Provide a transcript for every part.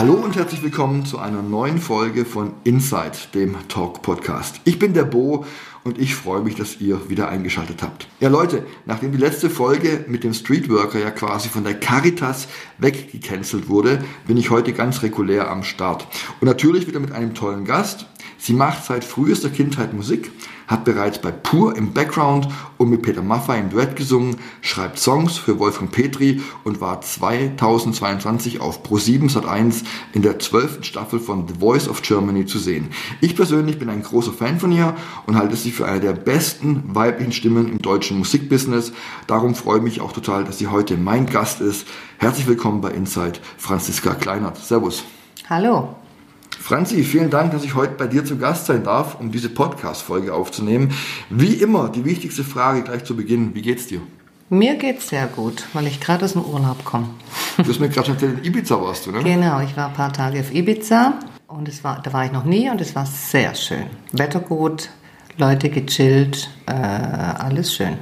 Hallo und herzlich willkommen zu einer neuen Folge von Inside, dem Talk Podcast. Ich bin der Bo und ich freue mich, dass ihr wieder eingeschaltet habt. Ja Leute, nachdem die letzte Folge mit dem Streetworker ja quasi von der Caritas weggecancelt wurde, bin ich heute ganz regulär am Start. Und natürlich wieder mit einem tollen Gast. Sie macht seit frühester Kindheit Musik, hat bereits bei Pur im Background und mit Peter Maffay im Duett gesungen, schreibt Songs für Wolfgang Petri und war 2022 auf Pro7 Sat1 in der 12. Staffel von The Voice of Germany zu sehen. Ich persönlich bin ein großer Fan von ihr und halte sie für eine der besten weiblichen Stimmen im deutschen Musikbusiness. Darum freue ich mich auch total, dass sie heute mein Gast ist. Herzlich willkommen bei Inside, Franziska Kleinert. Servus. Hallo. Franzi, vielen Dank, dass ich heute bei dir zu Gast sein darf, um diese Podcast-Folge aufzunehmen. Wie immer, die wichtigste Frage gleich zu Beginn. Wie geht's dir? Mir geht's sehr gut, weil ich gerade aus dem Urlaub komme. Du hast mir gerade schon erzählt, in Ibiza warst du, ne? Genau, ich war ein paar Tage auf Ibiza und es war, da war ich noch nie und es war sehr schön. Wetter gut, Leute gechillt, äh, alles schön.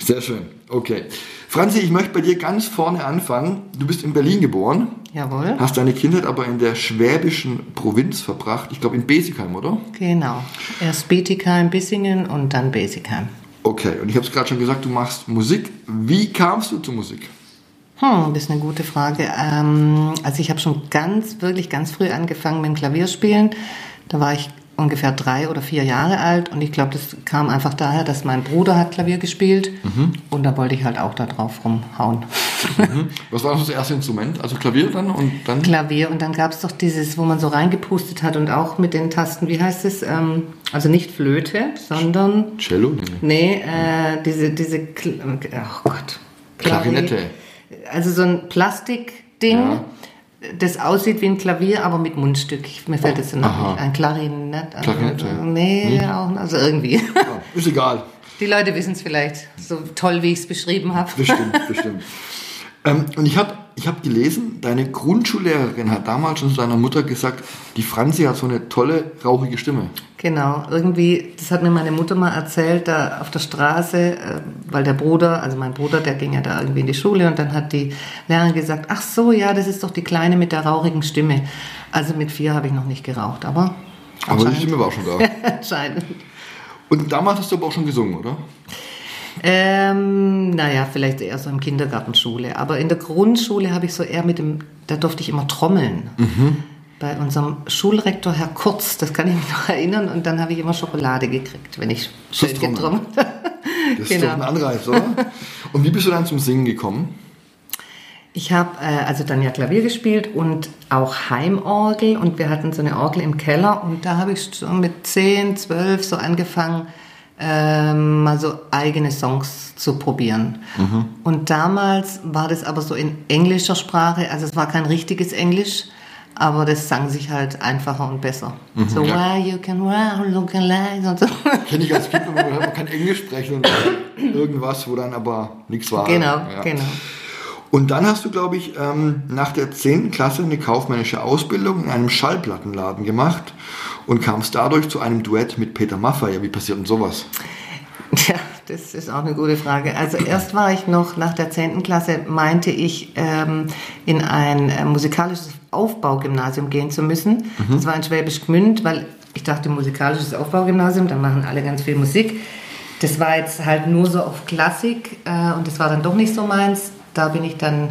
Sehr schön, okay. Franzi, ich möchte bei dir ganz vorne anfangen. Du bist in Berlin geboren. Jawohl. Hast deine Kindheit aber in der schwäbischen Provinz verbracht. Ich glaube in Besigheim, oder? Genau. Erst Bietigheim, Bissingen und dann Besigheim. Okay, und ich habe es gerade schon gesagt, du machst Musik. Wie kamst du zur Musik? Hm, das ist eine gute Frage. Ähm, also ich habe schon ganz, wirklich ganz früh angefangen mit dem Klavierspielen. Da war ich ungefähr drei oder vier Jahre alt und ich glaube, das kam einfach daher, dass mein Bruder hat Klavier gespielt mhm. und da wollte ich halt auch da drauf rumhauen. Mhm. Was war das erste Instrument? Also Klavier dann und dann? Klavier und dann gab es doch dieses, wo man so reingepustet hat und auch mit den Tasten, wie heißt es? Ähm, also nicht Flöte, sondern... Cello? Nee, äh, diese, diese, oh Gott. Klarinette. Also so ein Plastikding. Ja das aussieht wie ein Klavier, aber mit Mundstück. Mir fällt jetzt noch Aha. nicht ein Klarinett. Also, Klarinette. Nee, hm. auch, also irgendwie. Ja, ist egal. Die Leute wissen es vielleicht so toll, wie ich es beschrieben habe. Bestimmt, bestimmt. Ähm, und ich habe ich hab gelesen, deine Grundschullehrerin hat damals schon zu deiner Mutter gesagt, die Franzi hat so eine tolle, rauchige Stimme. Genau, irgendwie, das hat mir meine Mutter mal erzählt, da auf der Straße, äh, weil der Bruder, also mein Bruder, der ging ja da irgendwie in die Schule und dann hat die Lehrerin gesagt, ach so, ja, das ist doch die Kleine mit der rauchigen Stimme. Also mit vier habe ich noch nicht geraucht, aber... Aber die Stimme war auch schon da. anscheinend. Und damals hast du aber auch schon gesungen, oder? Ähm, naja, vielleicht eher so im Kindergartenschule. Aber in der Grundschule habe ich so eher mit dem, da durfte ich immer trommeln. Mhm. Bei unserem Schulrektor Herr Kurz, das kann ich mich noch erinnern. Und dann habe ich immer Schokolade gekriegt, wenn ich schön getrommelt habe. Das ist genau. doch ein Anreiz, oder? Und wie bist du dann zum Singen gekommen? Ich habe äh, also dann ja Klavier gespielt und auch Heimorgel und wir hatten so eine Orgel im Keller und da habe ich schon mit 10, 12 so angefangen, ähm, mal so eigene Songs zu probieren. Mhm. Und damals war das aber so in englischer Sprache, also es war kein richtiges Englisch, aber das sang sich halt einfacher und besser. Mhm, so, ja. why you can look alive und so. Kenne ich als Kind, wo man kann Englisch sprechen und irgendwas, wo dann aber nichts war. Genau, ja. genau. Und dann hast du, glaube ich, ähm, nach der 10. Klasse eine kaufmännische Ausbildung in einem Schallplattenladen gemacht und kamst dadurch zu einem Duett mit Peter Maffay. Wie passiert denn sowas? Ja, das ist auch eine gute Frage. Also erst war ich noch nach der 10. Klasse, meinte ich, ähm, in ein äh, musikalisches Aufbaugymnasium gehen zu müssen. Mhm. Das war in Schwäbisch Gmünd, weil ich dachte, musikalisches Aufbaugymnasium, da machen alle ganz viel Musik. Das war jetzt halt nur so auf Klassik äh, und das war dann doch nicht so meins. Da bin ich dann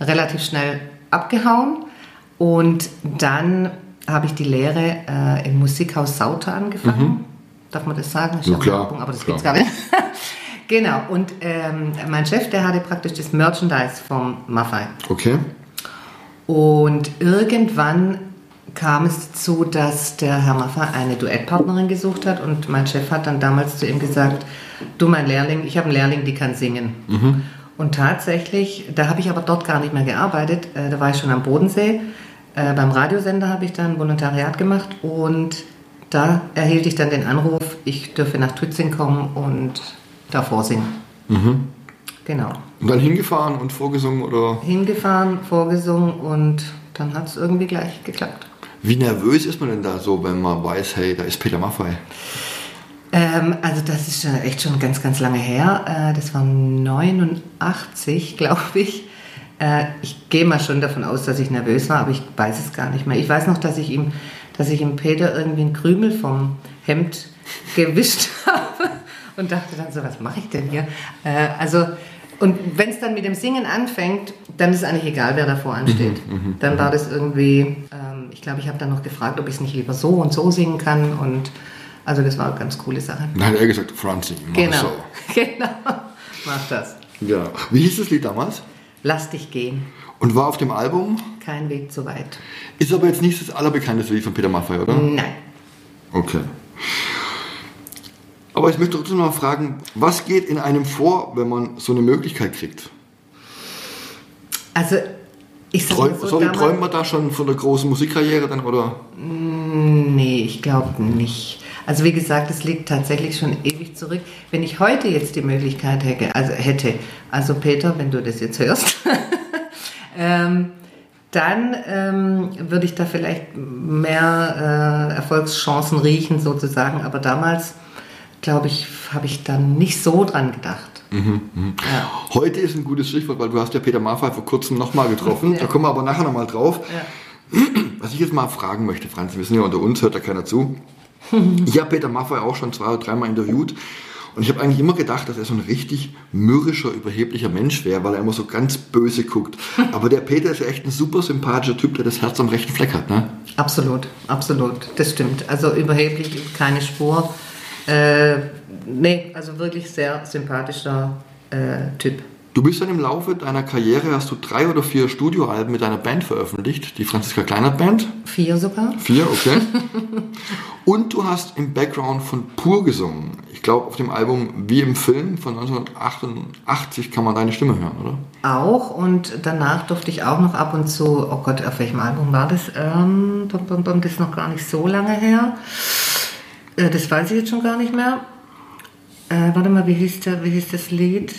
relativ schnell abgehauen und dann habe ich die Lehre äh, im Musikhaus Sauter angefangen. Mhm. Darf man das sagen? Ja, klar, Werbung, aber das gibt es gar nicht. genau, und ähm, mein Chef, der hatte praktisch das Merchandise vom Maffei. Okay. Und irgendwann kam es dazu, dass der Herr Maffei eine Duettpartnerin gesucht hat und mein Chef hat dann damals zu ihm gesagt, du mein Lehrling, ich habe einen Lehrling, die kann singen. Mhm. Und tatsächlich, da habe ich aber dort gar nicht mehr gearbeitet, äh, da war ich schon am Bodensee. Äh, beim Radiosender habe ich dann Volontariat gemacht und da erhielt ich dann den Anruf, ich dürfe nach Tützing kommen und da vorsingen. Genau. Und dann hingefahren und vorgesungen oder Hingefahren, vorgesungen und dann hat es irgendwie gleich geklappt. wie nervös ist man denn da so, wenn man weiß, hey, da ist Peter Maffay? Ähm, also das ist schon echt schon ganz, ganz lange her. Äh, das war 89, glaube ich. Äh, ich gehe mal schon davon aus, dass ich nervös war, aber ich weiß es gar nicht mehr. Ich weiß noch, dass ich ihm, dass ich ihm Peter irgendwie einen Krümel vom Hemd gewischt habe und dachte dann so, was mache ich denn hier? Äh, also und wenn es dann mit dem Singen anfängt, dann ist es eigentlich egal, wer davor ansteht. dann war das irgendwie, ähm, ich glaube, ich habe dann noch gefragt, ob ich es nicht lieber so und so singen kann und also das war eine ganz coole Sache. Dann hat er gesagt, Franzi, mach Genau, so. genau, mach das. Ja. Wie hieß das Lied damals? Lass dich gehen, Und war auf dem Album? kein Weg zu weit. Ist aber jetzt nicht das allerbekannteste Lied von Peter Maffay, oder? Nein. Okay. Aber ich möchte trotzdem noch mal fragen, was geht in einem vor, wenn man so eine Möglichkeit kriegt? Also ich sage Träum, mal so, sorry, damals- träumt man da schon von der großen Musikkarriere dann, oder? Nee, ich glaube nicht. Also wie gesagt, es liegt tatsächlich schon ewig zurück. Wenn ich heute jetzt die Möglichkeit hätte, also hätte, also Peter, wenn du das jetzt hörst, ähm, dann ähm, würde ich da vielleicht mehr äh, Erfolgschancen riechen sozusagen. Aber damals, glaube ich, habe ich dann nicht so dran gedacht. Ja. Heute ist ein gutes Stichwort, weil du hast ja Peter Maffay vor kurzem nochmal getroffen. Ja. Da kommen wir aber nachher nochmal drauf. Ja. Was ich jetzt mal fragen möchte, Franz, wir sind ja unter uns, hört ja keiner zu. Ich habe Peter Maffay auch schon zwei oder dreimal interviewt und ich habe eigentlich immer gedacht, dass er so ein richtig mürrischer, überheblicher Mensch wäre, weil er immer so ganz böse guckt. Aber der Peter ist ja echt ein super sympathischer Typ, der das Herz am rechten Fleck hat, ne? Absolut, absolut, das stimmt. Also überheblich, keine Spur. Äh, nee, also wirklich sehr sympathischer äh, Typ. Du bist dann im Laufe deiner Karriere, hast du drei oder vier Studioalben mit deiner Band veröffentlicht, die Franziska Kleinert Band. Vier sogar. Vier, okay. Und du hast im Background von Pur gesungen. Ich glaube, auf dem Album Wie im Film von 1988 kann man deine Stimme hören, oder? Auch und danach durfte ich auch noch ab und zu, oh Gott, auf welchem Album war das? Ähm, das ist noch gar nicht so lange her. Äh, das weiß ich jetzt schon gar nicht mehr. Äh, warte mal, wie hieß, der, wie hieß das Lied?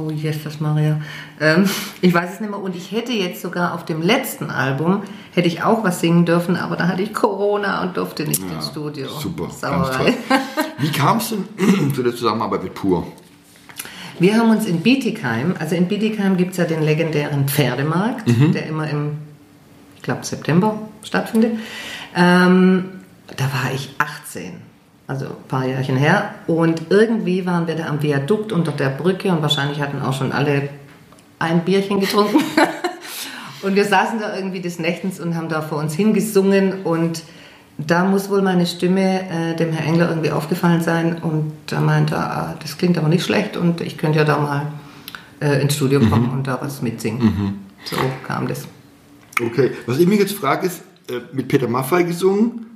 Oh, Jesus Maria. Ähm, ich weiß es nicht mehr. Und ich hätte jetzt sogar auf dem letzten Album, hätte ich auch was singen dürfen, aber da hatte ich Corona und durfte nicht ins Studio. Super, Sauerei. Wie kam es denn zu der Zusammenarbeit mit Pur? Wir haben uns in Bietigheim, also in Bietigheim gibt es ja den legendären Pferdemarkt, der immer im, ich glaube, September stattfindet. Ähm, da war ich 18, also ein paar Jährchen her. Und irgendwie waren wir da am Viadukt unter der Brücke und wahrscheinlich hatten auch schon alle ein Bierchen getrunken. und wir saßen da irgendwie des Nächtens und haben da vor uns hingesungen und da muss wohl meine Stimme äh, dem Herr Engler irgendwie aufgefallen sein und da meinte er, ah, das klingt aber nicht schlecht und ich könnte ja da mal äh, ins Studio kommen und da was mitsingen. So kam das. Okay, was ich mich jetzt frage, ist, äh, mit Peter Maffay gesungen,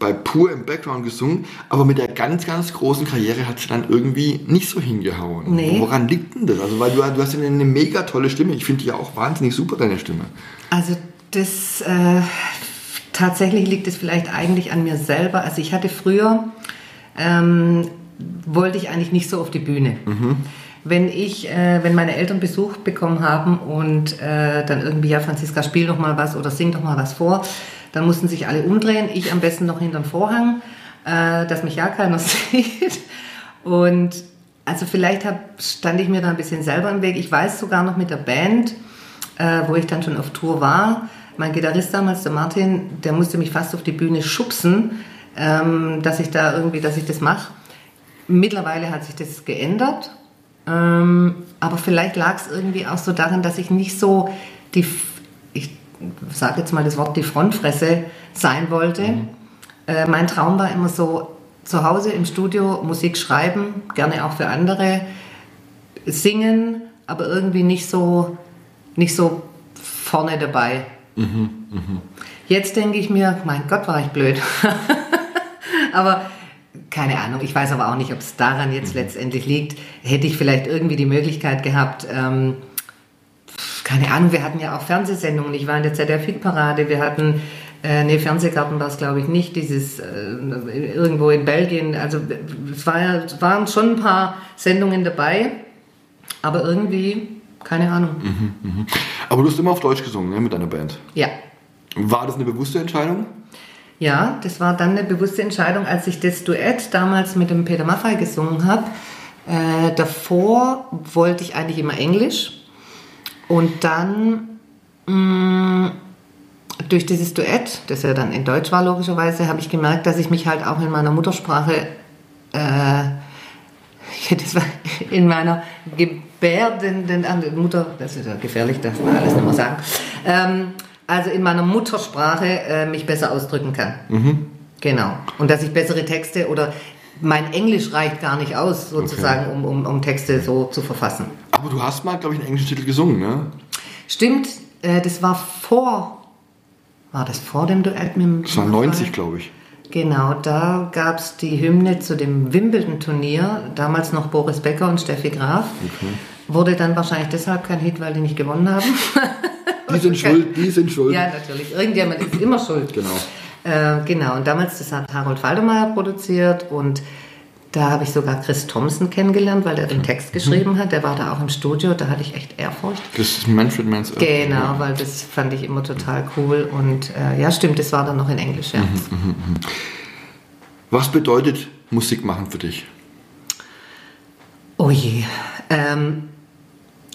bei Pur im Background gesungen, aber mit der ganz, ganz großen Karriere hat sie dann irgendwie nicht so hingehauen. Nee. Woran liegt denn das? Also, weil du, du hast ja eine mega tolle Stimme. Ich finde die ja auch wahnsinnig super, deine Stimme. Also das äh, tatsächlich liegt es vielleicht eigentlich an mir selber. Also ich hatte früher ähm, wollte ich eigentlich nicht so auf die Bühne. Wenn ich, äh, wenn meine Eltern Besuch bekommen haben und äh, dann irgendwie ja Franziska spiel doch mal was oder sing doch mal was vor, dann mussten sich alle umdrehen. Ich am besten noch hinterm Vorhang, äh, dass mich ja keiner sieht. Und also vielleicht hab, stand ich mir da ein bisschen selber im Weg. Ich weiß sogar noch mit der Band, äh, wo ich dann schon auf Tour war. Mein Gitarrist damals, der Martin, der musste mich fast auf die Bühne schubsen, ähm, dass ich da irgendwie, dass ich das mache. Mittlerweile hat sich das geändert, ähm, aber vielleicht lag es irgendwie auch so daran, dass ich nicht so die, sage jetzt mal das Wort, die Frontfresse sein wollte. Äh, mein Traum war immer so, zu Hause im Studio Musik schreiben, gerne auch für andere, singen, aber irgendwie nicht so, nicht so vorne dabei. Jetzt denke ich mir, mein Gott, war ich blöd. aber keine Ahnung, ich weiß aber auch nicht, ob es daran jetzt letztendlich liegt. Hätte ich vielleicht irgendwie die Möglichkeit gehabt, ähm, keine Ahnung, wir hatten ja auch Fernsehsendungen. Ich war in der ZDF-Hitparade, wir hatten Äh, nee, Fernsehgarten war es, glaube ich, nicht. Dieses äh, irgendwo in Belgien. Also es, war ja, waren schon ein paar Sendungen dabei, aber irgendwie, keine Ahnung. Mhm. Aber du hast immer auf Deutsch gesungen, ne, mit deiner Band. Ja. War das eine bewusste Entscheidung? Ja, das war dann eine bewusste Entscheidung, als ich das Duett damals mit dem Peter Maffay gesungen habe. Äh, davor wollte ich eigentlich immer Englisch. Und dann mh, durch dieses Duett, das ja dann in Deutsch war logischerweise, habe ich gemerkt, dass ich mich halt auch in meiner Muttersprache, äh, das war in meiner gebärdenden Mutter, das ist ja gefährlich, darf man alles nicht mehr sagen, ähm, also in meiner Muttersprache äh, mich besser ausdrücken kann. Mhm. Genau. Und dass ich bessere Texte oder mein Englisch reicht gar nicht aus, sozusagen, Okay. um, um, um Texte so zu verfassen. Aber du hast mal, glaube ich, einen englischen Titel gesungen, ne? Stimmt, äh, das war vor, war das vor dem Duett mit dem Das war 90, glaube ich. Genau, da gab es die Hymne zu dem Wimbledon-Turnier, damals noch Boris Becker und Steffi Graf. Wurde dann wahrscheinlich deshalb kein Hit, weil die nicht gewonnen haben. Die sind schuld, die sind schuld. ja, natürlich. Irgendjemand ist immer schuld. Genau. Äh, genau, und damals, das hat Harold Faltermeier produziert und da habe ich sogar Chris Thompson kennengelernt, weil er den Text geschrieben hat. Der war da auch im Studio, da hatte ich echt Ehrfurcht. Das ist Manfred Mann's Earth. Genau, weil das fand ich immer total cool. Und äh, ja, stimmt, das war dann noch in Englisch, ja. Was bedeutet Musik machen für dich? Oh je. Ähm,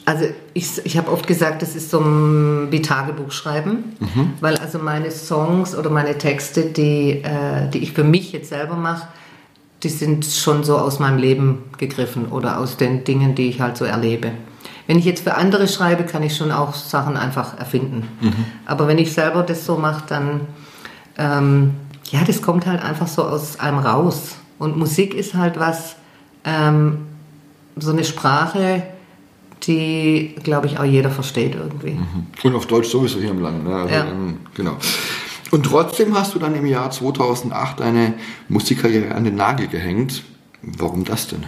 also ich, ich habe oft gesagt, das ist so ein, wie Tagebuch schreiben, weil also meine Songs oder meine Texte, die, äh, die ich für mich jetzt selber mache, die sind schon so aus meinem Leben gegriffen oder aus den Dingen, die ich halt so erlebe. Wenn ich jetzt für andere schreibe, kann ich schon auch Sachen einfach erfinden. Aber wenn ich selber das so mache, dann, ähm, ja, das kommt halt einfach so aus einem raus. Und Musik ist halt was, ähm, so eine Sprache, die, glaube ich, auch jeder versteht irgendwie. Und auf Deutsch sowieso hier im Land. Ne? Also, Ja. ähm, genau. Und trotzdem hast du dann im Jahr 2008 deine Musikkarriere an den Nagel gehängt. Warum das denn?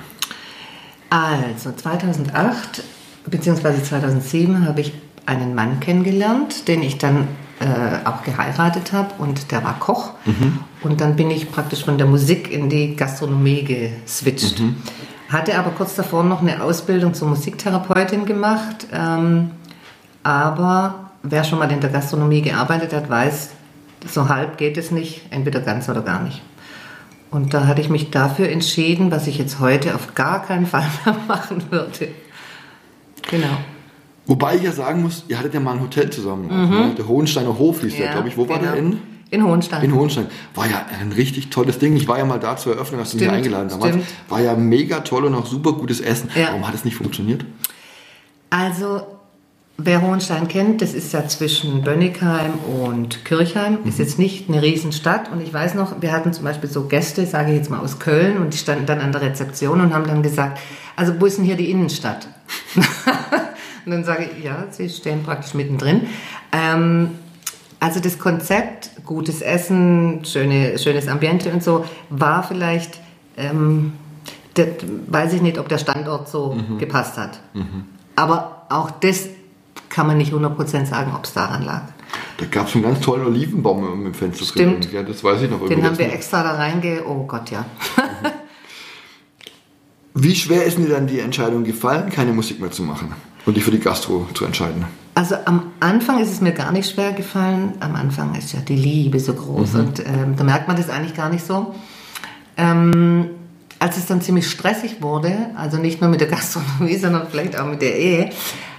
Also 2008 bzw. 2007 habe ich einen Mann kennengelernt, den ich dann äh, auch geheiratet habe und der war Koch. Und dann bin ich praktisch von der Musik in die Gastronomie geswitcht. Hatte aber kurz davor noch eine Ausbildung zur Musiktherapeutin gemacht. Ähm, aber wer schon mal in der Gastronomie gearbeitet hat, weiß, so halb geht es nicht, entweder ganz oder gar nicht. Und da hatte ich mich dafür entschieden, was ich jetzt heute auf gar keinen Fall mehr machen würde. Genau. Wobei ich ja sagen muss, ihr hattet ja mal ein Hotel zusammen. auch, Ne? Der Hohensteiner Hof hieß der, glaube ich. Wo war genau. der in? In Hohenstein. In Hohenstein. War ja ein richtig tolles Ding. Ich war ja mal da zur Eröffnung, hast du mich eingeladen damals. stimmt. War ja mega toll und auch super gutes Essen. Ja. Warum hat es nicht funktioniert? Also, wer Hohenstein kennt, das ist ja zwischen Bönnigheim und Kirchheim. Ist jetzt nicht eine Riesenstadt. Und ich weiß noch, wir hatten zum Beispiel so Gäste, sage ich jetzt mal aus Köln, und die standen dann an der Rezeption und haben dann gesagt, also wo ist denn hier die Innenstadt? und dann sage ich, ja, sie stehen praktisch mittendrin. Ähm, also das Konzept, gutes Essen, schöne, schönes Ambiente und so, war vielleicht, ähm, das, weiß ich nicht, ob der Standort so gepasst hat. Aber auch das kann man nicht 100% sagen, ob es daran lag. Da gab es einen ganz tollen Olivenbaum im Fenster Stimmt. drin. Ja, das weiß ich noch. Den haben wir extra da reinge... Oh Gott, ja. Wie schwer ist dir dann die Entscheidung gefallen, keine Musik mehr zu machen und dich für die Gastro zu entscheiden? Also am Anfang ist es mir gar nicht schwer gefallen. Am Anfang ist ja die Liebe so groß und ähm, da merkt man das eigentlich gar nicht so. Ähm, als es dann ziemlich stressig wurde, also nicht nur mit der Gastronomie, sondern vielleicht auch mit der Ehe,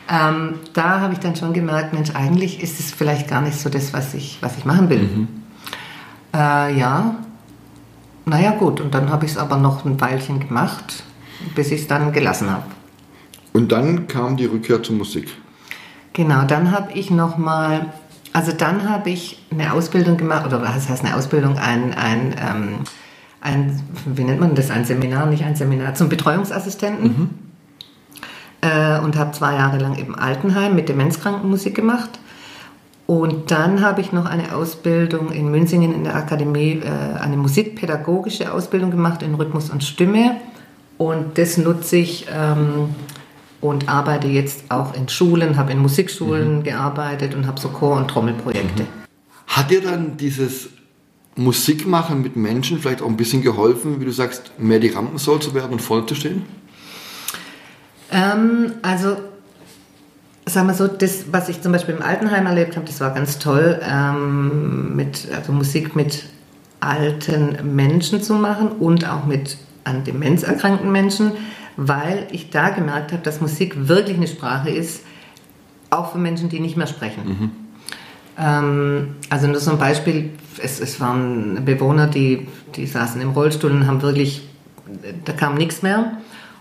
ähm, da habe ich dann schon gemerkt, Mensch, eigentlich ist es vielleicht gar nicht so das, was ich, was ich machen will. Äh, ja, naja gut, und dann habe ich es aber noch ein Weilchen gemacht, bis ich es dann gelassen habe. Und dann kam die Rückkehr zur Musik. Genau, dann habe ich nochmal, also dann habe ich eine Ausbildung gemacht, oder was heißt eine Ausbildung, ein, ein, ähm, ein, wie nennt man das, ein Seminar, nicht ein Seminar, zum Betreuungsassistenten. Äh, und habe zwei Jahre lang im Altenheim mit Demenzkranken Musik gemacht. Und dann habe ich noch eine Ausbildung in Münzingen in der Akademie, äh, eine musikpädagogische Ausbildung gemacht in Rhythmus und Stimme. Und das nutze ich ähm, und arbeite jetzt auch in Schulen, habe in Musikschulen gearbeitet und habe so Chor- und Trommelprojekte. Hat dir dann dieses Musikmachen mit Menschen vielleicht auch ein bisschen geholfen, wie du sagst, mehr die Rampensau zu werden und voll zu stehen? Ähm, also, sagen wir so, das, was ich zum Beispiel im Altenheim erlebt habe, das war ganz toll, ähm, mit, also Musik mit alten Menschen zu machen und auch mit an Demenz erkrankten Menschen, weil ich da gemerkt habe, dass Musik wirklich eine Sprache ist, auch für Menschen, die nicht mehr sprechen. Mhm. Ähm, also nur so ein Beispiel, es, es waren Bewohner, die, die saßen im Rollstuhl und haben wirklich, da kam nichts mehr.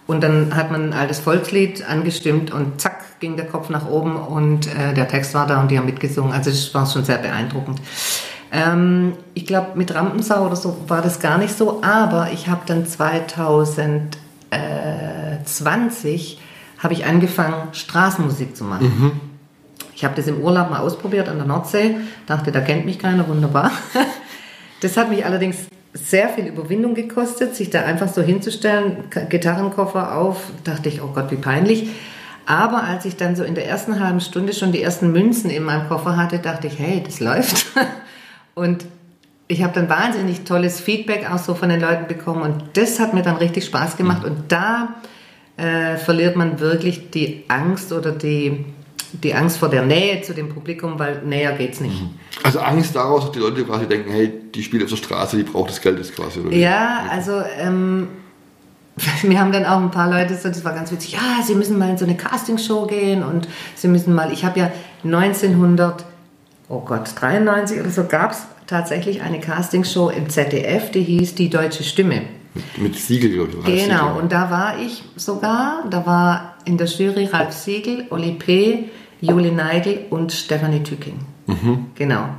Und dann hat man ein altes Volkslied angestimmt und zack ging der Kopf nach oben und äh, der Text war da und die haben mitgesungen. Also das war schon sehr beeindruckend. Ähm, ich glaube, mit Rampensau oder so war das gar nicht so, aber ich habe dann 2020 habe ich angefangen, Straßenmusik zu machen. Mhm. Ich habe das im Urlaub mal ausprobiert an der Nordsee, dachte, da kennt mich keiner, wunderbar. Das hat mich allerdings sehr viel Überwindung gekostet, sich da einfach so hinzustellen, Gitarrenkoffer auf, dachte ich, oh Gott, wie peinlich. Aber als ich dann so in der ersten halben Stunde schon die ersten Münzen in meinem Koffer hatte, dachte ich, hey, das läuft. Und ich habe dann wahnsinnig tolles Feedback auch so von den Leuten bekommen und das hat mir dann richtig Spaß gemacht und da äh, verliert man wirklich die Angst oder die, die Angst vor der Nähe zu dem Publikum, weil näher geht es nicht. Mhm. Also Angst daraus, dass die Leute quasi denken, hey, die spielt auf der Straße, die braucht das Geld jetzt quasi. Oder ja, also ähm, wir haben dann auch ein paar Leute, das war ganz witzig, ja, sie müssen mal in so eine Castingshow gehen und sie müssen mal, ich habe ja 1900 oh Gott, 93 oder so gab es tatsächlich eine Castingshow im ZDF, die hieß Die Deutsche Stimme. Mit, mit Siegel, glaube ich. Genau, Siegel. und da war ich sogar, da war in der Jury Ralf Siegel, Oli P., Juli Neigel und Stefanie Tücking. Mhm. Genau.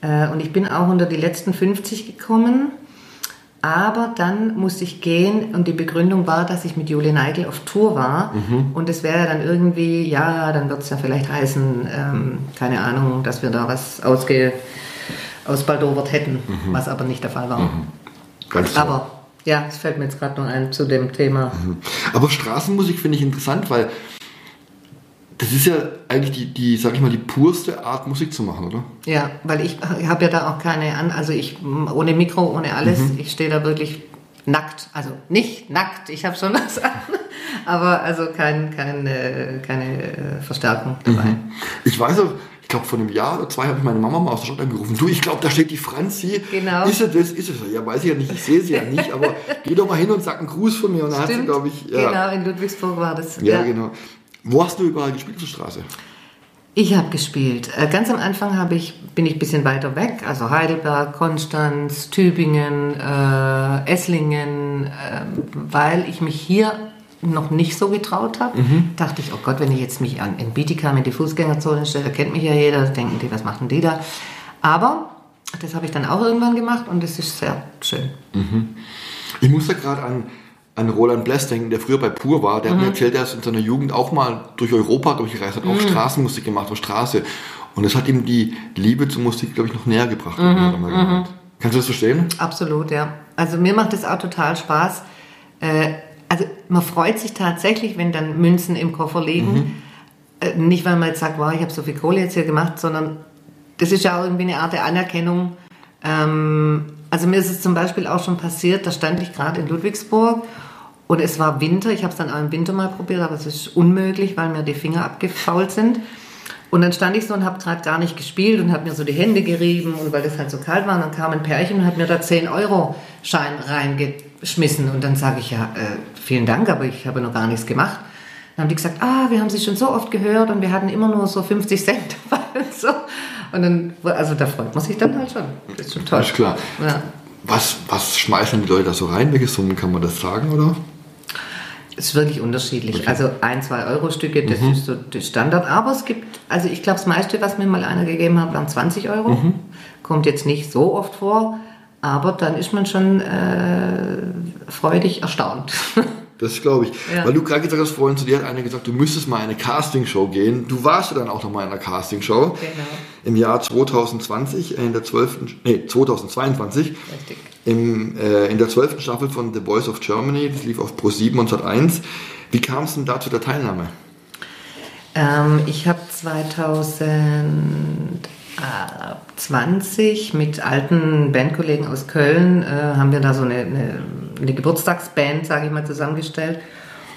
Äh, und ich bin auch unter die letzten 50 gekommen. Aber dann musste ich gehen und die Begründung war, dass ich mit Julie Neigel auf Tour war. Mhm. Und es wäre dann irgendwie, ja, dann wird es ja vielleicht heißen, ähm, keine Ahnung, dass wir da was ausge, ausbaldowert hätten, mhm. was aber nicht der Fall war. Mhm. Ganz aber ja, es fällt mir jetzt gerade noch ein zu dem Thema. Mhm. Aber Straßenmusik finde ich interessant, weil das ist ja eigentlich die, die, sag ich mal, die purste Art, Musik zu machen, oder? Ja, weil ich habe ja da auch keine, an also ich ohne Mikro, ohne alles, mhm. ich stehe da wirklich nackt, also nicht nackt, ich habe schon was an, aber also kein, kein, äh, keine äh, Verstärkung dabei. Mhm. Ich weiß auch, ich glaube vor einem Jahr oder zwei habe ich meine Mama mal aus der Stadt angerufen. Du, ich glaube, da steht die Franzi. Genau. Ist sie das? Ist es Ja, weiß ich ja nicht, ich sehe sie ja nicht, aber geh doch mal hin und sag einen Gruß von mir. Und dann hat sie, glaube ich, ja. Genau, in Ludwigsburg war das. Ja, ja. genau. Wo hast du überall gespielt der Straße? Ich habe gespielt. Äh, ganz am Anfang ich, bin ich ein bisschen weiter weg, also Heidelberg, Konstanz, Tübingen, äh, Esslingen, äh, weil ich mich hier noch nicht so getraut habe. Mhm. Dachte ich, oh Gott, wenn ich jetzt mich an, in Bietigheim in die Fußgängerzone stelle, kennt mich ja jeder, denken die, was machen die da? Aber das habe ich dann auch irgendwann gemacht und das ist sehr schön. Mhm. Ich muss da gerade an an Roland Bless denken, der früher bei Pur war. Der mhm. hat mir mhm. erzählt, er ist in seiner Jugend auch mal durch Europa durchgereist, hat mhm. auch Straßenmusik gemacht auf Straße. Und das hat ihm die Liebe zur Musik, glaube ich, noch näher gebracht. Mhm. mhm. Kannst du das verstehen? Absolut, ja. Also mir macht es auch total Spaß. Äh, also man freut sich tatsächlich, wenn dann Münzen im Koffer liegen. Mhm. Äh, nicht, weil man jetzt sagt, wow, ich habe so viel Kohle jetzt hier gemacht, sondern das ist ja auch irgendwie eine Art der Anerkennung. Ähm, also mir ist es zum Beispiel auch schon passiert, da stand ich gerade in Ludwigsburg und es war Winter, ich habe es dann auch im Winter mal probiert, aber es ist unmöglich, weil mir die Finger abgefault sind. Und dann stand ich so und habe gerade gar nicht gespielt und habe mir so die Hände gerieben und weil das halt so kalt war, und dann kam ein Pärchen und hat mir da 10-Euro-Schein reingeschmissen. Und dann sage ich ja, äh, vielen Dank, aber ich habe noch gar nichts gemacht. Dann haben die gesagt, ah, wir haben sie schon so oft gehört und wir hatten immer nur so 50 Cent dabei und so. Und dann, also da freut man sich dann halt schon. Das ist schon toll. Ist klar. Ja. Was, was schmeißen die Leute da so rein? Welche Summen kann man das sagen, oder? ist wirklich unterschiedlich. Okay. Also ein, zwei Euro Stücke, das mhm. ist so der Standard. Aber es gibt, also ich glaube, das meiste, was mir mal einer gegeben hat, waren 20 Euro. Mhm. Kommt jetzt nicht so oft vor, aber dann ist man schon äh, freudig erstaunt. Das glaube ich. Ja. Weil du gerade gesagt hast, vorhin zu dir hat einer gesagt, du müsstest mal in eine Castingshow gehen. Du warst ja dann auch noch mal in einer Castingshow. Genau. Im Jahr 2020, in der 12., nee, 2022. Richtig im, äh, in der zwölften Staffel von The Voice of Germany, das lief auf Pro7 und Sat1. Wie kam es denn da zu der Teilnahme? Ähm, ich habe 2018 ab 20 mit alten Bandkollegen aus Köln äh, haben wir da so eine, eine, eine Geburtstagsband, sage ich mal, zusammengestellt.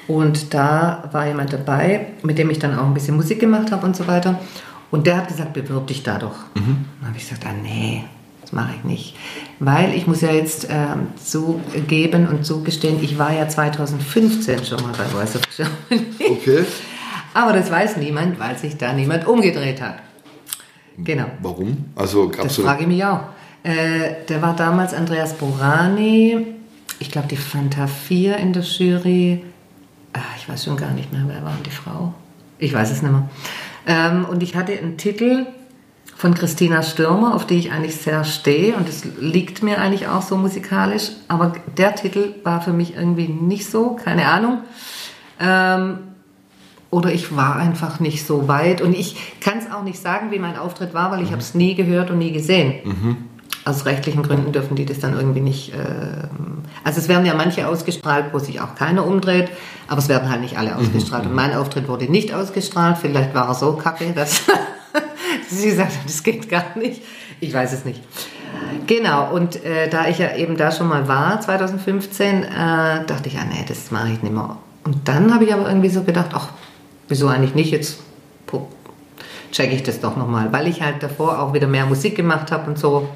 Und da war jemand dabei, mit dem ich dann auch ein bisschen Musik gemacht habe und so weiter. Und der hat gesagt, bewirb dich da doch. Mhm. Dann habe ich gesagt, ah nee, das mache ich nicht. Weil ich muss ja jetzt ähm, zugeben und zugestehen, ich war ja 2015 schon mal bei Voice of Germany. Okay. Aber das weiß niemand, weil sich da niemand umgedreht hat. Genau. Warum? Also gab's Das so frage ich mich auch. Äh, der war damals Andreas Borani, ich glaube die Fanta 4 in der Jury. Ah, ich weiß schon gar nicht mehr, wer war die Frau? Ich weiß es nicht mehr. Ähm, und ich hatte einen Titel von Christina Stürmer, auf die ich eigentlich sehr stehe und es liegt mir eigentlich auch so musikalisch, aber der Titel war für mich irgendwie nicht so, keine Ahnung. Ähm, oder ich war einfach nicht so weit und ich kann es auch nicht sagen, wie mein Auftritt war, weil ich habe es nie gehört und nie gesehen. Aus rechtlichen Gründen dürfen die das dann irgendwie nicht. Äh, also es werden ja manche ausgestrahlt, wo sich auch keiner umdreht, aber es werden halt nicht alle ausgestrahlt. Und mein Auftritt wurde nicht ausgestrahlt. Vielleicht war er so kacke, dass sie gesagt hat, das geht gar nicht. Ich weiß es nicht. Genau, und äh, da ich ja eben da schon mal war, 2015, äh, dachte ich, ja, nee, das mache ich nicht mehr. Und dann habe ich aber irgendwie so gedacht, ach, wieso eigentlich nicht? Jetzt pu- check ich das doch nochmal, weil ich halt davor auch wieder mehr Musik gemacht habe und so.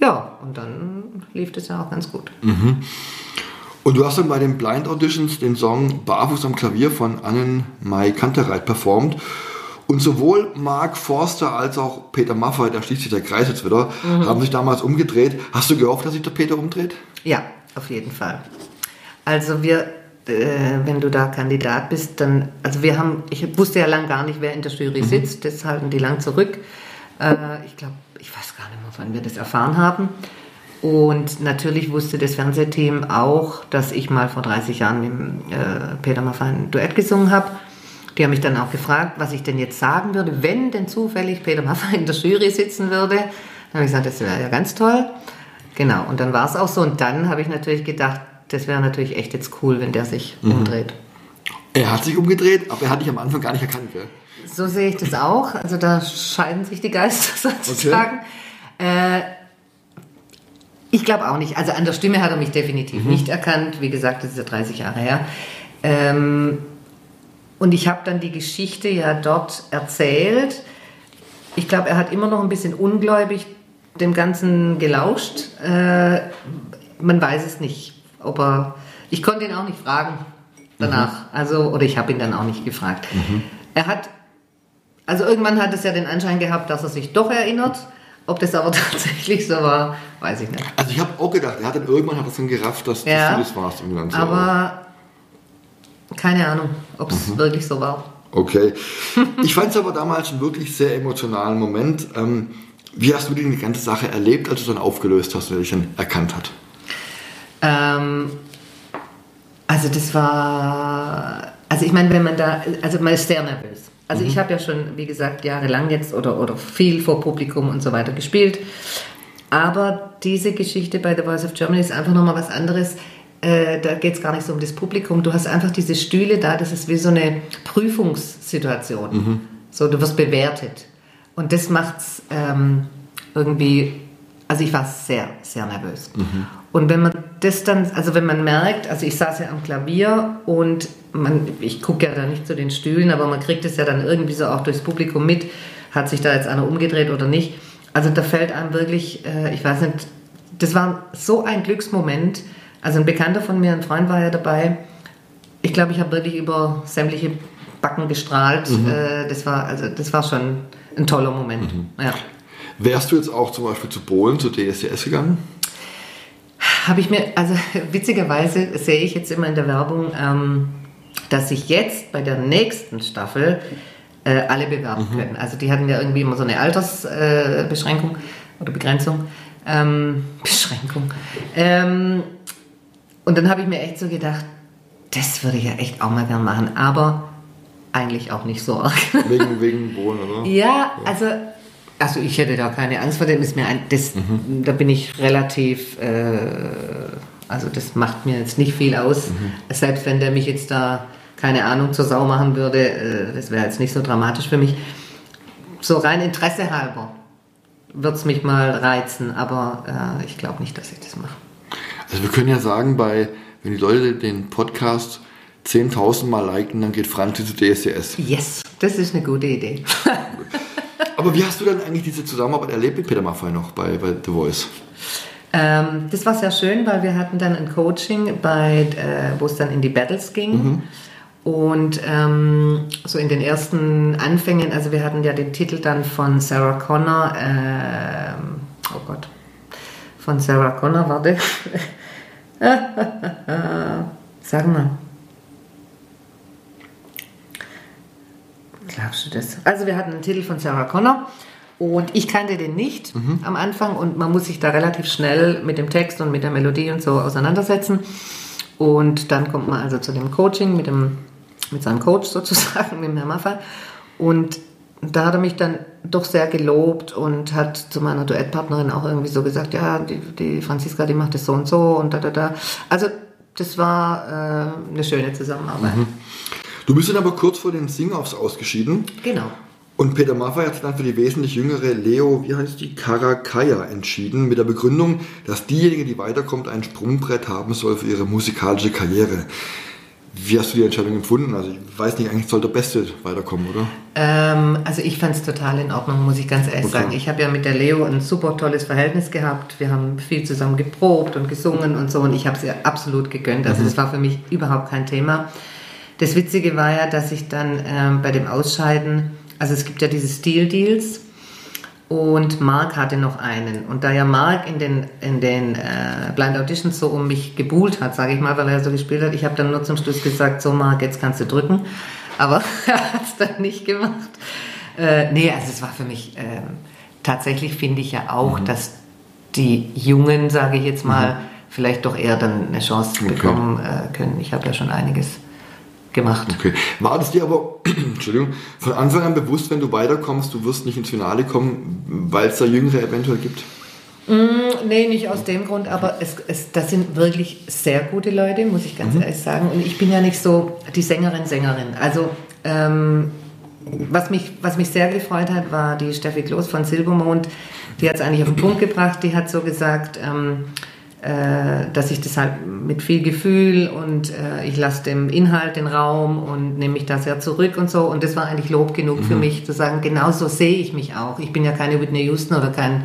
Ja, und dann lief das ja auch ganz gut. Und du hast dann bei den Blind Auditions den Song Barfuß am Klavier von Annen-Mai Kantereit performt. Und sowohl Mark Forster als auch Peter Maffay, da schließt sich der Kreis jetzt wieder, haben sich damals umgedreht. Hast du gehofft, dass sich der Peter umdreht? Ja, auf jeden Fall. Also wir, äh, wenn du da Kandidat bist, dann, also wir haben, ich wusste ja lang gar nicht, wer in der Jury sitzt, das halten die lang zurück. Äh, ich glaube, ich weiß gar nicht mehr, wann wir das erfahren haben. Und natürlich wusste das Fernsehteam auch, dass ich mal vor 30 Jahren mit äh, Peter Maffay ein Duett gesungen habe. Die haben mich dann auch gefragt, was ich denn jetzt sagen würde, wenn denn zufällig Peter Maffay in der Jury sitzen würde. Dann habe ich gesagt, das wäre ja ganz toll. Genau, und dann war es auch so. Und dann habe ich natürlich gedacht, das wäre natürlich echt jetzt cool, wenn der sich umdreht. Er hat sich umgedreht, aber er hat dich am Anfang gar nicht erkannt. Gell? So sehe ich das auch. Also da scheiden sich die Geister sozusagen. Äh, ich glaube auch nicht. Also an der Stimme hat er mich definitiv nicht erkannt. Wie gesagt, das ist ja 30 Jahre her. Ähm, und ich habe dann die Geschichte ja dort erzählt. Ich glaube, er hat immer noch ein bisschen ungläubig dem Ganzen gelauscht. Äh, man weiß es nicht, ob er. Ich konnte ihn auch nicht fragen danach. Also, oder ich habe ihn dann auch nicht gefragt. Er hat, also irgendwann hat es ja den Anschein gehabt, dass er sich doch erinnert. Ob das aber tatsächlich so war, weiß ich nicht. Also ich habe auch gedacht, er hat dann irgendwann hat er dann gerafft, dass, Ja, dass du das warst. Und dann so, Aber keine Ahnung, ob es wirklich so war. Okay. Ich fand es aber damals einen wirklich sehr emotionalen Moment. Ähm, wie hast du denn die ganze Sache erlebt, als du dann aufgelöst hast, wer dich dann erkannt hat? Ähm, also das war, also ich meine, wenn man da, also man ist sehr nervös. Also ich habe ja schon, wie gesagt, jahrelang jetzt oder, oder viel vor Publikum und so weiter gespielt. Aber diese Geschichte bei The Voice of Germany ist einfach nochmal was anderes. Äh, da geht es gar nicht so um das Publikum. Du hast einfach diese Stühle da, das ist wie so eine Prüfungssituation. So, du wirst bewertet. Und das macht's ähm, irgendwie, also ich war sehr, sehr nervös. Und wenn man das dann, also wenn man merkt, also ich saß ja am Klavier und man, ich gucke ja da nicht zu den Stühlen, aber man kriegt es ja dann irgendwie so auch durchs Publikum mit, hat sich da jetzt einer umgedreht oder nicht. Also da fällt einem wirklich, äh, ich weiß nicht, das war so ein Glücksmoment. Also ein Bekannter von mir, ein Freund war ja dabei. Ich glaube, ich habe wirklich über sämtliche Backen gestrahlt. Äh, das war also das war schon ein toller Moment. Ja. Wärst du jetzt auch zum Beispiel zu Polen, zu DSDS gegangen? Habe ich mir, also witzigerweise sehe ich jetzt immer in der Werbung, ähm, dass sich jetzt bei der nächsten Staffel äh, alle bewerben können. Also die hatten ja irgendwie immer so eine Altersbeschränkung äh, oder Begrenzung. Ähm, Beschränkung. Ähm, und dann habe ich mir echt so gedacht, das würde ich ja echt auch mal gern machen, aber eigentlich auch nicht so arg. Wegen, wegen Polen, oder? Ja, also, also ich hätte da keine Angst vor dem. Ist mir ein, das, Da bin ich relativ, äh, also das macht mir jetzt nicht viel aus. Selbst wenn der mich jetzt da, keine Ahnung, zur Sau machen würde, äh, das wäre jetzt nicht so dramatisch für mich. So rein Interesse halber wird es mich mal reizen, aber äh, ich glaube nicht, dass ich das mache. Also wir können ja sagen, bei, wenn die Leute den Podcast 10.000 Mal liken, dann geht Franzi zu DSDS. Yes, das ist eine gute Idee. Aber wie hast du denn eigentlich diese Zusammenarbeit erlebt mit Peter Maffay noch bei, bei The Voice? Ähm, das war sehr schön, weil wir hatten dann ein Coaching, bei, äh, wo es dann in die Battles ging. Mhm. Und ähm, so in den ersten Anfängen, also wir hatten ja den Titel dann von Sarah Connor, ähm, oh Gott, von Sarah Connor, warte. Sag mal. Glaubst du das? Also wir hatten einen Titel von Sarah Connor und ich kannte den nicht am Anfang und man muss sich da relativ schnell mit dem Text und mit der Melodie und so auseinandersetzen. Und dann kommt man also zu dem Coaching mit, dem, mit seinem Coach sozusagen, mit dem Herrn Maffay. Und da hat er mich dann doch sehr gelobt und hat zu meiner Duettpartnerin auch irgendwie so gesagt, ja, die, die Franziska, die macht das so und so und da, da, da. Also das war äh, eine schöne Zusammenarbeit. Du bist dann aber kurz vor den Sing-Offs ausgeschieden Genau. und Peter Maffay hat sich dann für die wesentlich jüngere Leo, wie heißt die, Karakaya entschieden, mit der Begründung, dass diejenige, die weiterkommt, ein Sprungbrett haben soll für ihre musikalische Karriere. Wie hast du die Entscheidung empfunden? Also ich weiß nicht, eigentlich soll der Beste weiterkommen, oder? Ähm, also ich fand es total in Ordnung, muss ich ganz ehrlich Okay. sagen. Ich habe ja mit der Leo ein super tolles Verhältnis gehabt. Wir haben viel zusammen geprobt und gesungen und so und ich habe es ihr absolut gegönnt. Also das war für mich überhaupt kein Thema. Das Witzige war ja, dass ich dann ähm, bei dem Ausscheiden, also es gibt ja diese Steel-Deals und Mark hatte noch einen. Und da ja Mark in den, in den äh, Blind Auditions so um mich gebuhlt hat, sage ich mal, weil er so gespielt hat, ich habe dann nur zum Schluss gesagt, so Mark, jetzt kannst du drücken. Aber er hat es dann nicht gemacht. Äh, nee, also es war für mich, ähm, tatsächlich finde ich ja auch, dass die Jungen, sage ich jetzt mal, vielleicht doch eher dann eine Chance Okay. bekommen äh, können. Ich habe ja schon einiges gemacht. Okay. War das dir aber, Entschuldigung, von Anfang an bewusst, wenn du weiterkommst, du wirst nicht ins Finale kommen, weil es da Jüngere eventuell gibt? Nee, nicht aus dem Grund, aber es, es, das sind wirklich sehr gute Leute, muss ich ganz ehrlich sagen. Und ich bin ja nicht so die Sängerin, Sängerin. Also, ähm, was, mich, was mich sehr gefreut hat, war die Steffi Kloß von Silbermond. Die hat es eigentlich auf den Punkt gebracht. Die hat so gesagt, ähm, äh, dass ich das halt mit viel Gefühl und äh, ich lasse dem Inhalt den Raum und nehme mich da sehr zurück und so. Und das war eigentlich Lob genug für mich, zu sagen, genau so sehe ich mich auch. Ich bin ja keine Whitney Houston oder kein,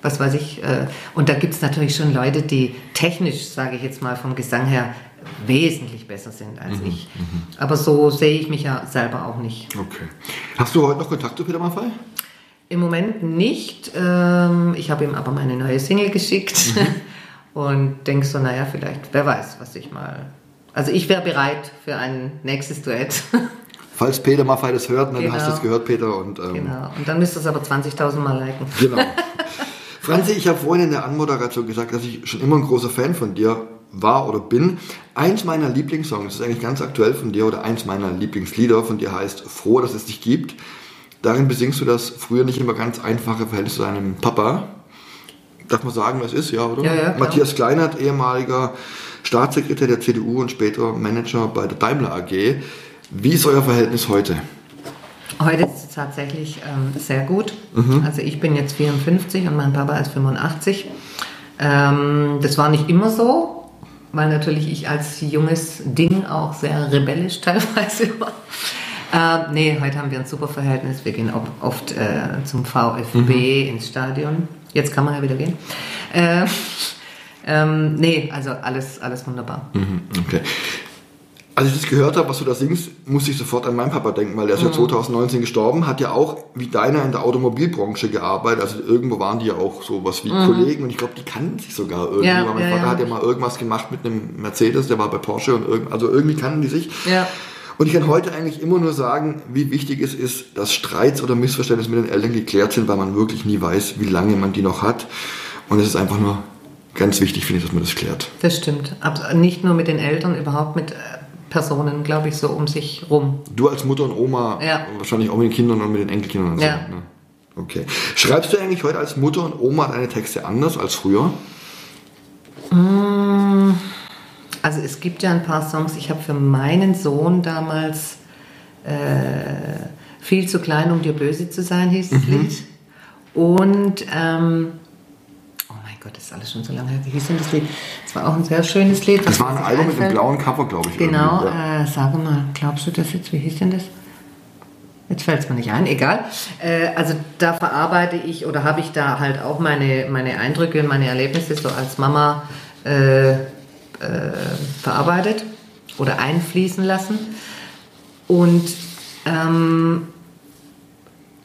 was weiß ich. Äh, und da gibt es natürlich schon Leute, die technisch, sage ich jetzt mal vom Gesang her, wesentlich besser sind als ich. Aber so sehe ich mich ja selber auch nicht. Okay. Hast du heute noch Kontakt zu Peter Maffay? Im Moment nicht. Ähm, ich habe ihm aber meine neue Single geschickt und denke so, naja, vielleicht, wer weiß, was ich mal. Also ich wäre bereit für ein nächstes Duett. Falls Peter Maffay das hört, dann Genau. hast du es gehört, Peter. Und, ähm, genau. Und dann müsst ihr es aber 20.000 Mal liken. Genau. Franzi, ich habe vorhin in der Anmoderation gesagt, dass ich schon immer ein großer Fan von dir war oder bin. Eins meiner Lieblingssongs, das ist eigentlich ganz aktuell von dir, oder eins meiner Lieblingslieder von dir heißt Froh, dass es dich gibt. Darin besingst du das früher nicht immer ganz einfache Verhältnis zu deinem Papa. Darf man sagen, was ist, ja, oder? Ja, ja. Matthias Kleinert, ehemaliger Staatssekretär der CDU und später Manager bei der Daimler AG. Wie ist euer Verhältnis heute? Heute ist es tatsächlich ähm, sehr gut. Mhm. Also ich bin jetzt 54 und mein Papa ist 85. Ähm, das war nicht immer so, weil natürlich ich als junges Ding auch sehr rebellisch teilweise war. Ähm, nee, heute haben wir ein super Verhältnis. Wir gehen auch oft äh, zum VfB Mhm. ins Stadion. Jetzt kann man ja wieder gehen. Äh, ähm, nee, also alles, alles wunderbar. Mhm, Okay. Als ich das gehört habe, was du da singst, musste ich sofort an meinen Papa denken, weil der ist ja 2019 gestorben, hat ja auch wie deiner in der Automobilbranche gearbeitet. Also irgendwo waren die ja auch sowas wie Kollegen und ich glaube, die kannten sich sogar irgendwie. Ja, weil mein ja, Vater ja. hat ja mal irgendwas gemacht mit einem Mercedes, der war bei Porsche und irgend, also irgendwie kannten die sich. Ja. Und ich kann heute eigentlich immer nur sagen, wie wichtig es ist, dass Streits oder Missverständnisse mit den Eltern geklärt sind, weil man wirklich nie weiß, wie lange man die noch hat. Und es ist einfach nur ganz wichtig, finde ich, dass man das klärt. Das stimmt. Aber nicht nur mit den Eltern, überhaupt mit äh, Personen, glaube ich, so um sich rum. Du als Mutter und Oma, Ja. wahrscheinlich auch mit den Kindern und mit den Enkelkindern und Ja. so. Ne? Okay. Schreibst du eigentlich heute als Mutter und Oma deine Texte anders als früher? Also es gibt ja ein paar Songs, ich habe für meinen Sohn damals äh, viel zu klein, um dir böse zu sein, hieß das Lied. Und, ähm, oh mein Gott, das ist alles schon so lange her. Wie hieß denn das Lied? Das war auch ein sehr schönes Lied. Das war ein Album mit einem einfällt. blauen Cover, glaube ich. Genau, ja. äh, sage mal, glaubst du das jetzt? Wie hieß denn das? Jetzt fällt es mir nicht ein, egal. Äh, also da verarbeite ich oder habe ich da halt auch meine, meine Eindrücke, meine Erlebnisse so als Mama äh, verarbeitet oder einfließen lassen. Und ähm,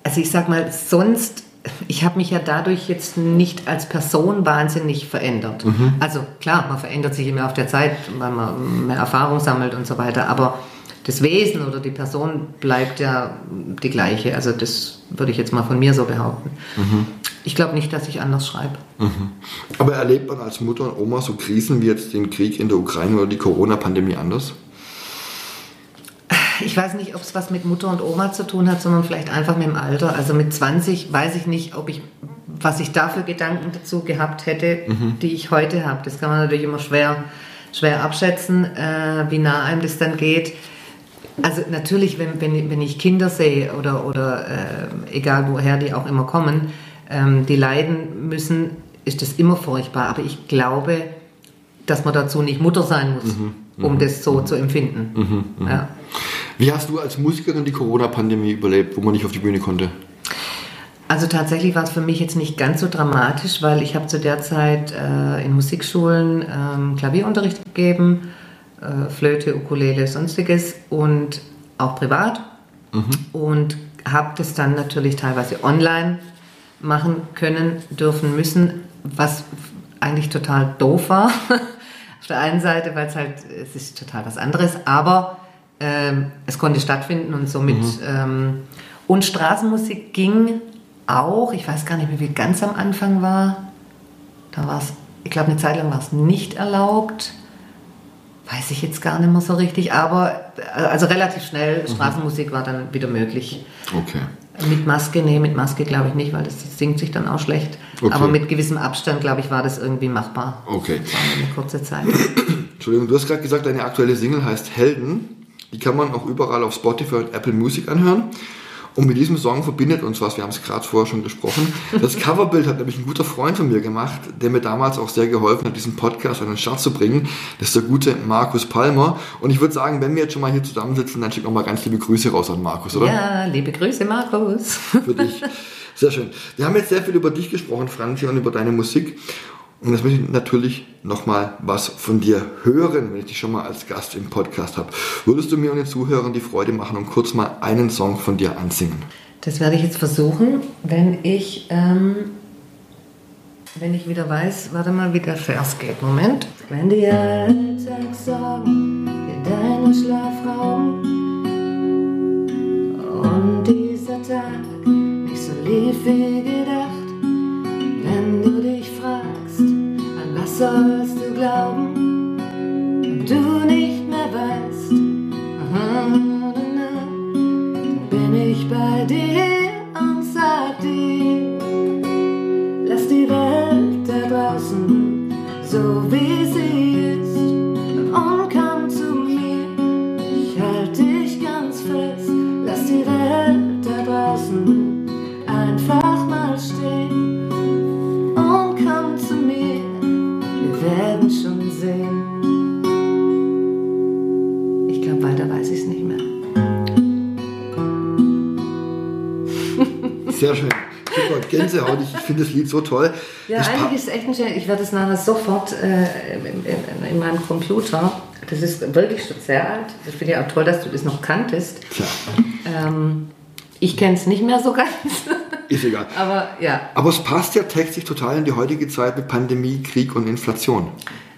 also ich sag mal, sonst, ich habe mich ja dadurch jetzt nicht als Person wahnsinnig verändert. Also klar, man verändert sich im Laufe der Zeit, weil man mehr Erfahrung sammelt und so weiter, aber das Wesen oder die Person bleibt ja die gleiche. Also das würde ich jetzt mal von mir so behaupten. Ich glaube nicht, dass ich anders schreibe. Aber erlebt man als Mutter und Oma so Krisen wie jetzt den Krieg in der Ukraine oder die Corona-Pandemie anders? Ich weiß nicht, ob es was mit Mutter und Oma zu tun hat, sondern vielleicht einfach mit dem Alter. Also mit 20 weiß ich nicht, ob ich, was ich da für Gedanken dazu gehabt hätte, die ich heute habe. Das kann man natürlich immer schwer, schwer abschätzen, äh, wie nah einem das dann geht. Also natürlich, wenn, wenn, wenn ich Kinder sehe oder, oder äh, egal woher die auch immer kommen, ähm, die leiden müssen, ist das immer furchtbar. Aber ich glaube, dass man dazu nicht Mutter sein muss, um das so zu empfinden. Ja. Wie hast du als Musikerin die Corona-Pandemie überlebt, wo man nicht auf die Bühne konnte? Also tatsächlich war es für mich jetzt nicht ganz so dramatisch, weil ich habe zu der Zeit äh, in Musikschulen ähm, Klavierunterricht gegeben, äh, Flöte, Ukulele, sonstiges und auch privat und habe das dann natürlich teilweise online machen können, dürfen, müssen, was eigentlich total doof war. Auf der einen Seite, weil es halt, es ist total was anderes, aber ähm, es konnte stattfinden und somit. Ähm, und Straßenmusik ging auch, ich weiß gar nicht mehr, wie ganz am Anfang war. Da war es, ich glaube, eine Zeit lang war es nicht erlaubt. Weiß ich jetzt gar nicht mehr so richtig, aber also relativ schnell, Straßenmusik war dann wieder möglich. Okay. Mit Maske, nee, mit Maske glaube ich nicht, weil das, das singt sich dann auch schlecht. Okay. Aber mit gewissem Abstand, glaube ich, war das irgendwie machbar. Okay. Das war eine kurze Zeit. Entschuldigung, du hast gerade gesagt, deine aktuelle Single heißt Helden. Die kann man auch überall auf Spotify und Apple Music anhören. Und mit diesem Song verbindet uns was, wir haben es gerade vorher schon gesprochen. Das Coverbild hat nämlich ein guter Freund von mir gemacht, der mir damals auch sehr geholfen hat, diesen Podcast an den Start zu bringen. Das ist der gute Markus Palmer. Und ich würde sagen, wenn wir jetzt schon mal hier zusammensitzen, dann schick noch mal ganz liebe Grüße raus an Markus, oder? Ja, liebe Grüße, Markus. Für dich. Sehr schön. Wir haben jetzt sehr viel über dich gesprochen, Franzi, und über deine Musik. Und jetzt möchte ich natürlich nochmal was von dir hören, wenn ich dich schon mal als Gast im Podcast habe. Würdest du mir und den Zuhörern die Freude machen und kurz mal einen Song von dir ansingen? Das werde ich jetzt versuchen, wenn ich, ähm, wenn ich wieder weiß, warte mal, wie der Vers geht. Moment. Wenn die Alltagssorgen in deinen Schlafraum und dieser Tag nicht so lief wie gedacht, sollst du glauben, und du nicht mehr weißt, dann bin ich bei dir Sehr schön. Super, Gänsehaut. Ich, ich finde das Lied so toll. Ja, das eigentlich ist echt ein schön. Ich werde es nachher sofort äh, in, in, in meinem Computer. Das ist wirklich schon sehr alt. Ich finde ja auch toll, dass du das noch kanntest. Tja, Ähm, ich kenne es nicht mehr so ganz. ist egal. Aber ja, Aber es passt ja textlich total in die heutige Zeit mit Pandemie, Krieg und Inflation.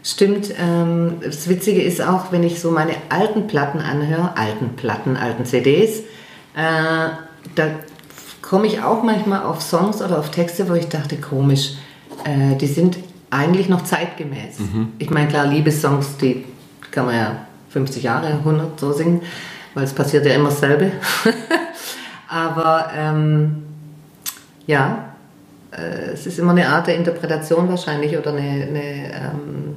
stimmt. Ähm, das Witzige ist auch, wenn ich so meine alten Platten anhöre, alten Platten, alten CDs, äh, da komme ich auch manchmal auf Songs oder auf Texte, wo ich dachte, komisch, äh, die sind eigentlich noch zeitgemäß. Ich meine, klar, Liebessongs, die kann man ja 50 Jahre, 100 so singen, weil es passiert ja immer dasselbe. Aber ähm, ja, äh, es ist immer eine Art der Interpretation wahrscheinlich oder eine, eine ähm,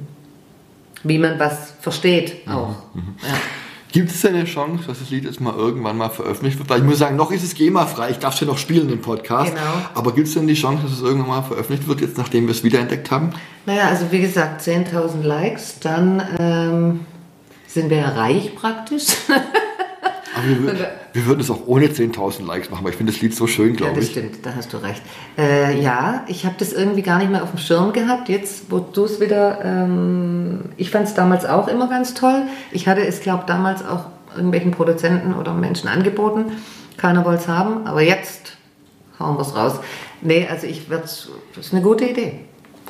wie man was versteht auch. Ja. Gibt es eine Chance, dass das Lied jetzt mal irgendwann mal veröffentlicht wird? Weil ich muss sagen, noch ist es GEMA-frei, ich darf es ja noch spielen im Podcast. Genau. Aber gibt es denn die Chance, dass es irgendwann mal veröffentlicht wird, jetzt nachdem wir es wiederentdeckt haben? Naja, also wie gesagt, 10.000 Likes, dann ähm, sind wir ja reich praktisch. Wir, wür- wir würden es auch ohne 10.000 Likes machen, weil ich finde das Lied so schön, Ja, glaube das ich. stimmt, da hast du recht. Äh, ja, ich habe das irgendwie gar nicht mehr auf dem Schirm gehabt. Jetzt, wo du es wieder, ähm, ich fand es damals auch immer ganz toll. Ich hatte es, glaube damals auch irgendwelchen Produzenten oder Menschen angeboten. Keiner wollte es haben, aber jetzt hauen wir es raus. Nee, also ich werde das ist eine gute Idee.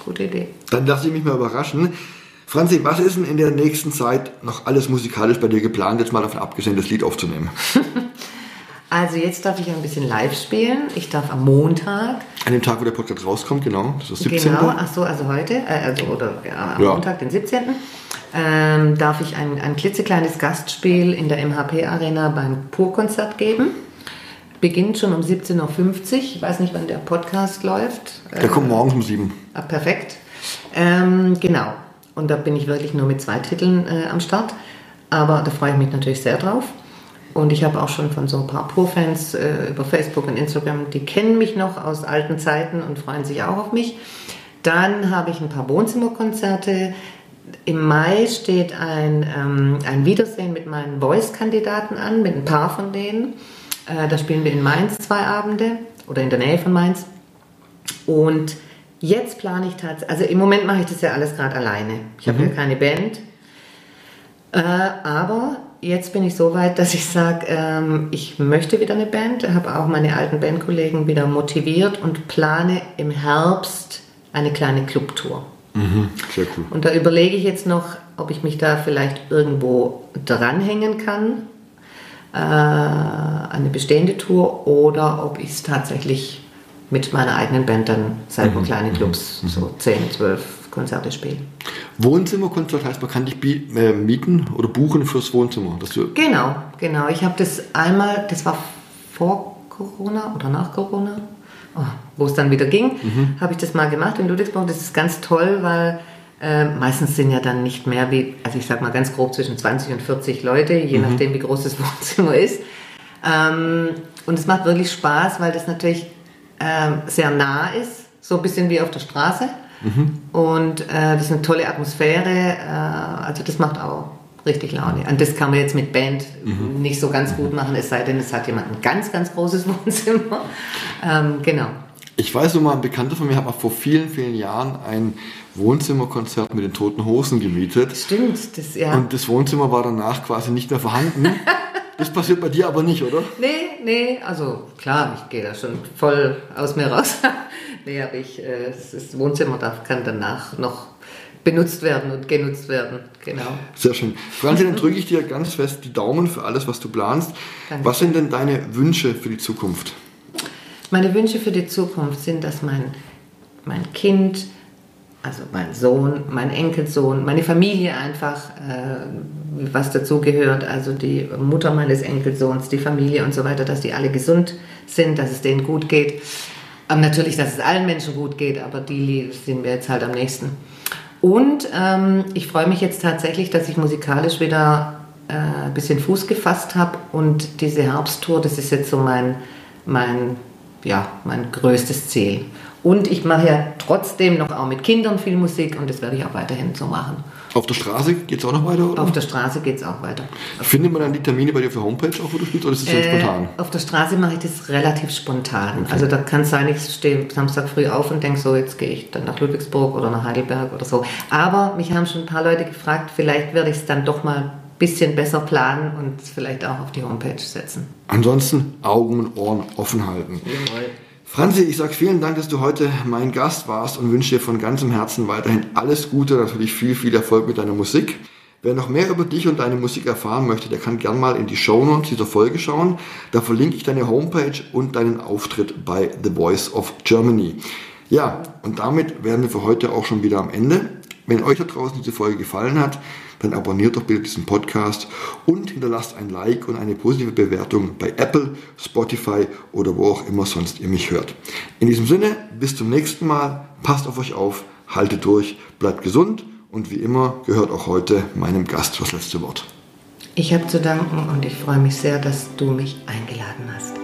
Gute Idee. Dann lasse ich mich mal überraschen. Franzi, was ist denn in der nächsten Zeit noch alles musikalisch bei dir geplant, jetzt mal davon abgesehen, das Lied aufzunehmen? Also jetzt darf ich ein bisschen live spielen. Ich darf am Montag An dem Tag, wo der Podcast rauskommt, genau, das ist 17. Genau, ach so, also heute, äh, also oder ja, am Ja. Montag, den 17. Ähm, darf ich ein, ein klitzekleines Gastspiel in der MHP Arena beim Pur-Konzert geben. Beginnt schon um 17.50 Uhr. Ich weiß nicht, wann der Podcast läuft. Der kommt morgens um 7. Ah, perfekt. Ähm, genau. Und da bin ich wirklich nur mit zwei Titeln äh, am Start. Aber da freue ich mich natürlich sehr drauf. Und ich habe auch schon von so ein paar Pur-Fans äh, über Facebook und Instagram, die kennen mich noch aus alten Zeiten und freuen sich auch auf mich. Dann habe ich ein paar Wohnzimmerkonzerte. Im Mai steht ein, ähm, ein Wiedersehen mit meinen Voice-Kandidaten an, mit ein paar von denen. Äh, da spielen wir in Mainz zwei Abende oder in der Nähe von Mainz. Und jetzt plane ich tatsächlich, also im Moment mache ich das ja alles gerade alleine. Ich habe ja keine Band. Äh, aber jetzt bin ich so weit, dass ich sage, ähm, ich möchte wieder eine Band, habe auch meine alten Bandkollegen wieder motiviert und plane im Herbst eine kleine Clubtour. Sehr cool. Und da überlege ich jetzt noch, ob ich mich da vielleicht irgendwo dranhängen kann, äh, eine bestehende Tour, oder ob ich es tatsächlich mit meiner eigenen Band dann selber kleine Clubs, so 10, 12 Konzerte spiele. Wohnzimmerkonzert heißt, man kann dich äh, mieten oder buchen fürs Wohnzimmer. Genau, genau. Ich habe das einmal, das war vor Corona oder nach Corona, oh, wo es dann wieder ging, habe ich das mal gemacht in Ludwigsburg. Das ist ganz toll, weil äh, meistens sind ja dann nicht mehr wie, also ich sag mal ganz grob zwischen 20 und 40 Leute, je nachdem wie groß das Wohnzimmer ist. Ähm, und es macht wirklich Spaß, weil das natürlich ähm, sehr nah ist, so ein bisschen wie auf der Straße. Und äh, das ist eine tolle Atmosphäre, äh, also das macht auch richtig Laune. Und das kann man jetzt mit Band nicht so ganz gut machen, es sei denn, es hat jemand ein ganz, ganz großes Wohnzimmer. Ähm, genau. Ich weiß nur mal, ein Bekannter von mir hat mal vor vielen, vielen Jahren ein Wohnzimmerkonzert mit den Toten Hosen gemietet. Stimmt, das ja. Und das Wohnzimmer war danach quasi nicht mehr vorhanden. Das passiert bei dir aber nicht, oder? Nee, nee, also klar, ich gehe da schon voll aus mir raus. nee, aber ich, äh, das Wohnzimmer darf, kann danach noch benutzt werden und genutzt werden. Genau. Sehr schön. Franzi, dann drücke ich dir ganz fest die Daumen für alles, was du planst. Danke. Was sind denn deine Wünsche für die Zukunft? Meine Wünsche für die Zukunft sind, dass mein, mein Kind, also mein Sohn, mein Enkelsohn, meine Familie einfach, äh, was dazu gehört, also die Mutter meines Enkelsohns, die Familie und so weiter, dass die alle gesund sind, dass es denen gut geht. Ähm, natürlich, dass es allen Menschen gut geht, aber die sind mir jetzt halt am nächsten. Und ähm, ich freue mich jetzt tatsächlich, dass ich musikalisch wieder äh, ein bisschen Fuß gefasst habe und diese Herbsttour, das ist jetzt so mein, mein, ja, mein größtes Ziel. Und ich mache ja trotzdem noch auch mit Kindern viel Musik und das werde ich auch weiterhin so machen. Auf der Straße geht es auch noch weiter, oder? Auf der Straße geht es auch weiter. Findet man dann die Termine bei dir auf der Homepage auch, wo du spielst, oder ist das Äh, spontan? auf der Straße mache ich das relativ spontan. Also da kann es sein, ich stehe Samstag früh auf und denke so, jetzt gehe ich dann nach Ludwigsburg oder nach Heidelberg oder so. Aber mich haben schon ein paar Leute gefragt, vielleicht werde ich es dann doch mal bisschen besser planen und vielleicht auch auf die Homepage setzen. Ansonsten Augen und Ohren offen halten. Franzi, ich sage vielen Dank, dass du heute mein Gast warst und wünsche dir von ganzem Herzen weiterhin alles Gute, natürlich viel, viel Erfolg mit deiner Musik. Wer noch mehr über dich und deine Musik erfahren möchte, der kann gern mal in die Shownotes dieser Folge schauen. Da verlinke ich deine Homepage und deinen Auftritt bei The Voice of Germany. Ja, und damit wären wir für heute auch schon wieder am Ende. Wenn euch da draußen diese Folge gefallen hat, dann abonniert doch bitte diesen Podcast und hinterlasst ein Like und eine positive Bewertung bei Apple, Spotify oder wo auch immer sonst ihr mich hört. In diesem Sinne, bis zum nächsten Mal, passt auf euch auf, haltet durch, bleibt gesund und wie immer gehört auch heute meinem Gast das letzte Wort. Ich habe zu danken und ich freue mich sehr, dass du mich eingeladen hast.